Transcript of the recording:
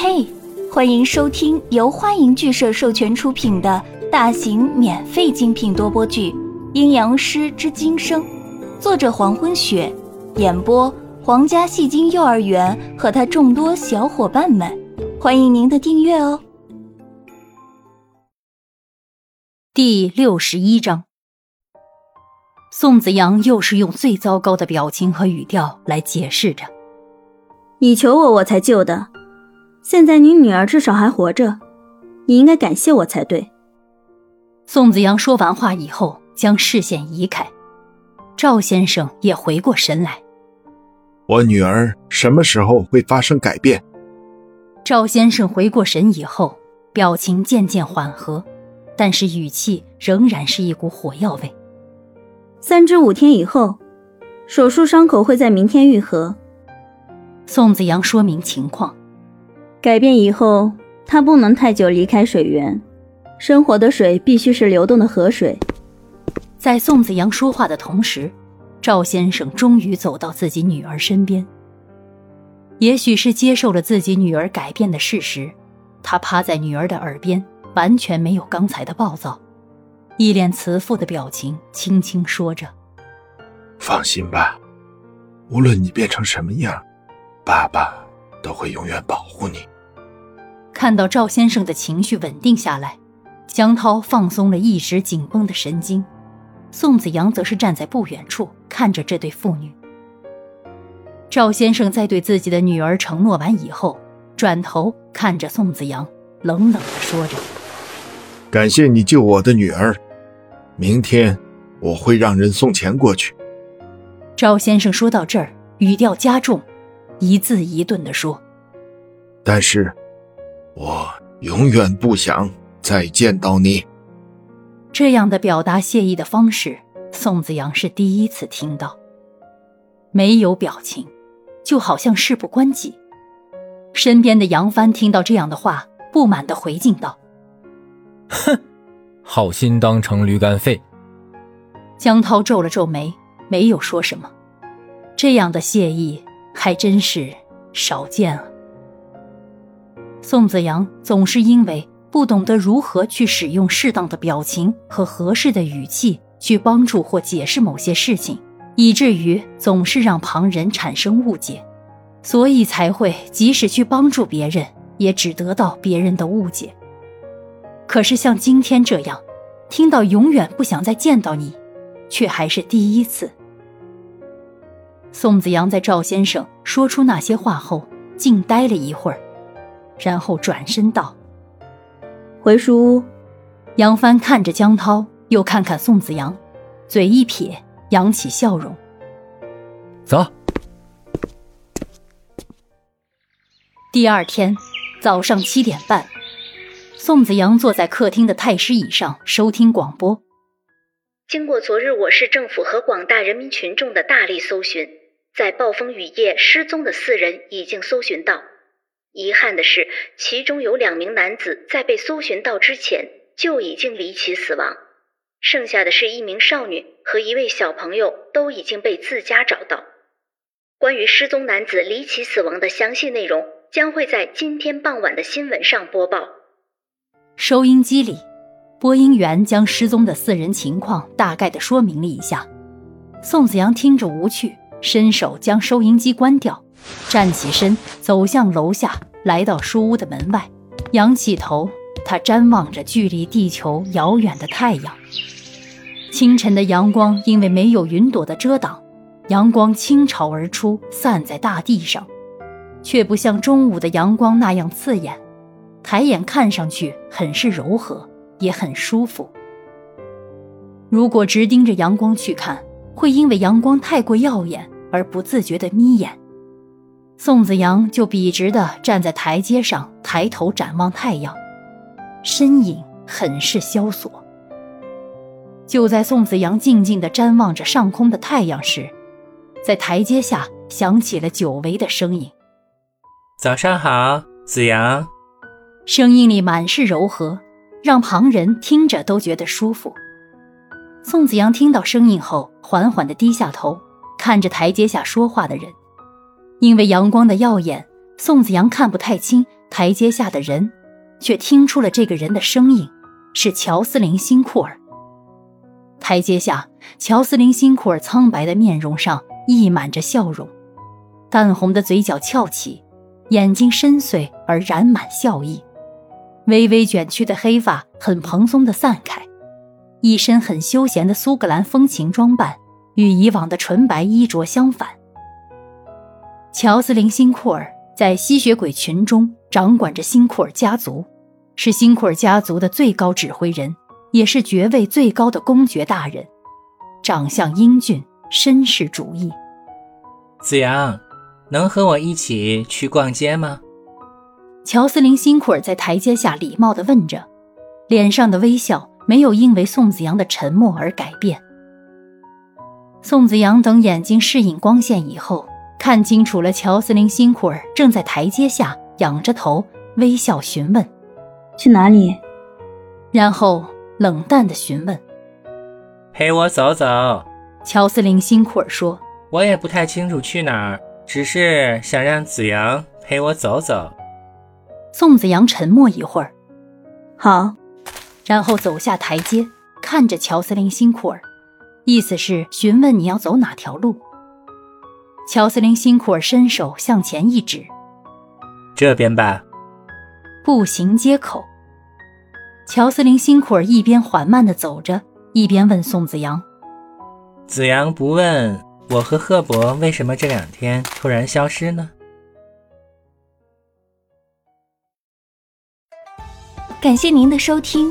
嘿，欢迎收听由欢迎剧社授权出品的大型免费精品多播剧《阴阳师之今生》，作者黄昏雪，演播皇家戏精幼儿园和他众多小伙伴们，欢迎您的订阅哦。第六十一章，宋子阳又是用最糟糕的表情和语调来解释着：“你求我，我才救的。”现在你女儿至少还活着，你应该感谢我才对。宋子阳说完话以后，将视线移开，赵先生也回过神来。我女儿什么时候会发生改变？赵先生回过神以后，表情渐渐缓和，但是语气仍然是一股火药味。三至五天以后，手术伤口会在明天愈合。宋子阳说明情况。改变以后，他不能太久离开水源，生活的水必须是流动的河水。在宋子阳说话的同时，赵先生终于走到自己女儿身边。也许是接受了自己女儿改变的事实，他趴在女儿的耳边，完全没有刚才的暴躁，一脸慈父的表情，轻轻说着：“放心吧，无论你变成什么样，爸爸。”都会永远保护你。看到赵先生的情绪稳定下来，江涛放松了一直紧绷的神经，宋子阳则是站在不远处看着这对父女。赵先生在对自己的女儿承诺完以后，转头看着宋子阳，冷冷的说着：“感谢你救我的女儿，明天我会让人送钱过去。”赵先生说到这儿，语调加重。一字一顿地说：“但是，我永远不想再见到你。”这样的表达谢意的方式，宋子阳是第一次听到。没有表情，就好像事不关己。身边的杨帆听到这样的话，不满地回敬道：“哼，好心当成驴肝肺。”江涛皱了皱眉，没有说什么。这样的谢意。还真是少见啊！宋子阳总是因为不懂得如何去使用适当的表情和合适的语气去帮助或解释某些事情，以至于总是让旁人产生误解，所以才会即使去帮助别人，也只得到别人的误解。可是像今天这样，听到永远不想再见到你，却还是第一次。宋子阳在赵先生说出那些话后，静呆了一会儿，然后转身道：“回书屋。”杨帆看着江涛，又看看宋子阳，嘴一撇，扬起笑容：“走。”第二天早上七点半，宋子阳坐在客厅的太师椅上收听广播。经过昨日我市政府和广大人民群众的大力搜寻。在暴风雨夜失踪的四人已经搜寻到，遗憾的是，其中有两名男子在被搜寻到之前就已经离奇死亡，剩下的是一名少女和一位小朋友都已经被自家找到。关于失踪男子离奇死亡的详细内容将会在今天傍晚的新闻上播报。收音机里，播音员将失踪的四人情况大概的说明了一下，宋子阳听着无趣。伸手将收音机关掉，站起身走向楼下，来到书屋的门外，仰起头，他瞻望着距离地球遥远的太阳。清晨的阳光因为没有云朵的遮挡，阳光倾巢而出，散在大地上，却不像中午的阳光那样刺眼，抬眼看上去很是柔和，也很舒服。如果直盯着阳光去看，会因为阳光太过耀眼而不自觉地眯眼，宋子阳就笔直地站在台阶上，抬头展望太阳，身影很是萧索。就在宋子阳静静地瞻望着上空的太阳时，在台阶下响起了久违的声音：“早上好，子阳。”声音里满是柔和，让旁人听着都觉得舒服。宋子阳听到声音后，缓缓地低下头，看着台阶下说话的人。因为阳光的耀眼，宋子阳看不太清台阶下的人却听出了这个人的声音，是乔斯林·辛库尔。台阶下，乔斯林·辛库尔苍白的面容上溢满着笑容，淡红的嘴角翘起，眼睛深邃而染满笑意，微微卷曲的黑发很蓬松的散开，一身很休闲的苏格兰风情装扮，与以往的纯白衣着相反。乔斯林·辛库尔在吸血鬼群中掌管着辛库尔家族，是辛库尔家族的最高指挥人。也是爵位最高的公爵大人，长相英俊，绅士主义。子阳，能和我一起去逛街吗？乔斯林·辛库尔在台阶下礼貌地问着，脸上的微笑没有因为宋子阳的沉默而改变。宋子阳等眼睛适应光线以后，看清楚了乔斯林·辛库尔正在台阶下仰着头微笑询问：“去哪里？”然后。冷淡的询问：“陪我走走。”乔斯林辛库尔说：“我也不太清楚去哪儿，只是想让子阳陪我走走。”宋子阳沉默一会儿，好，然后走下台阶，看着乔斯林辛库尔，意思是询问你要走哪条路。乔斯林辛库尔伸手向前一指：“这边吧。”步行街口。乔斯林辛库尔一边缓慢地走着，一边问宋子阳：“子阳不问我和赫伯为什么这两天突然消失呢？”感谢您的收听，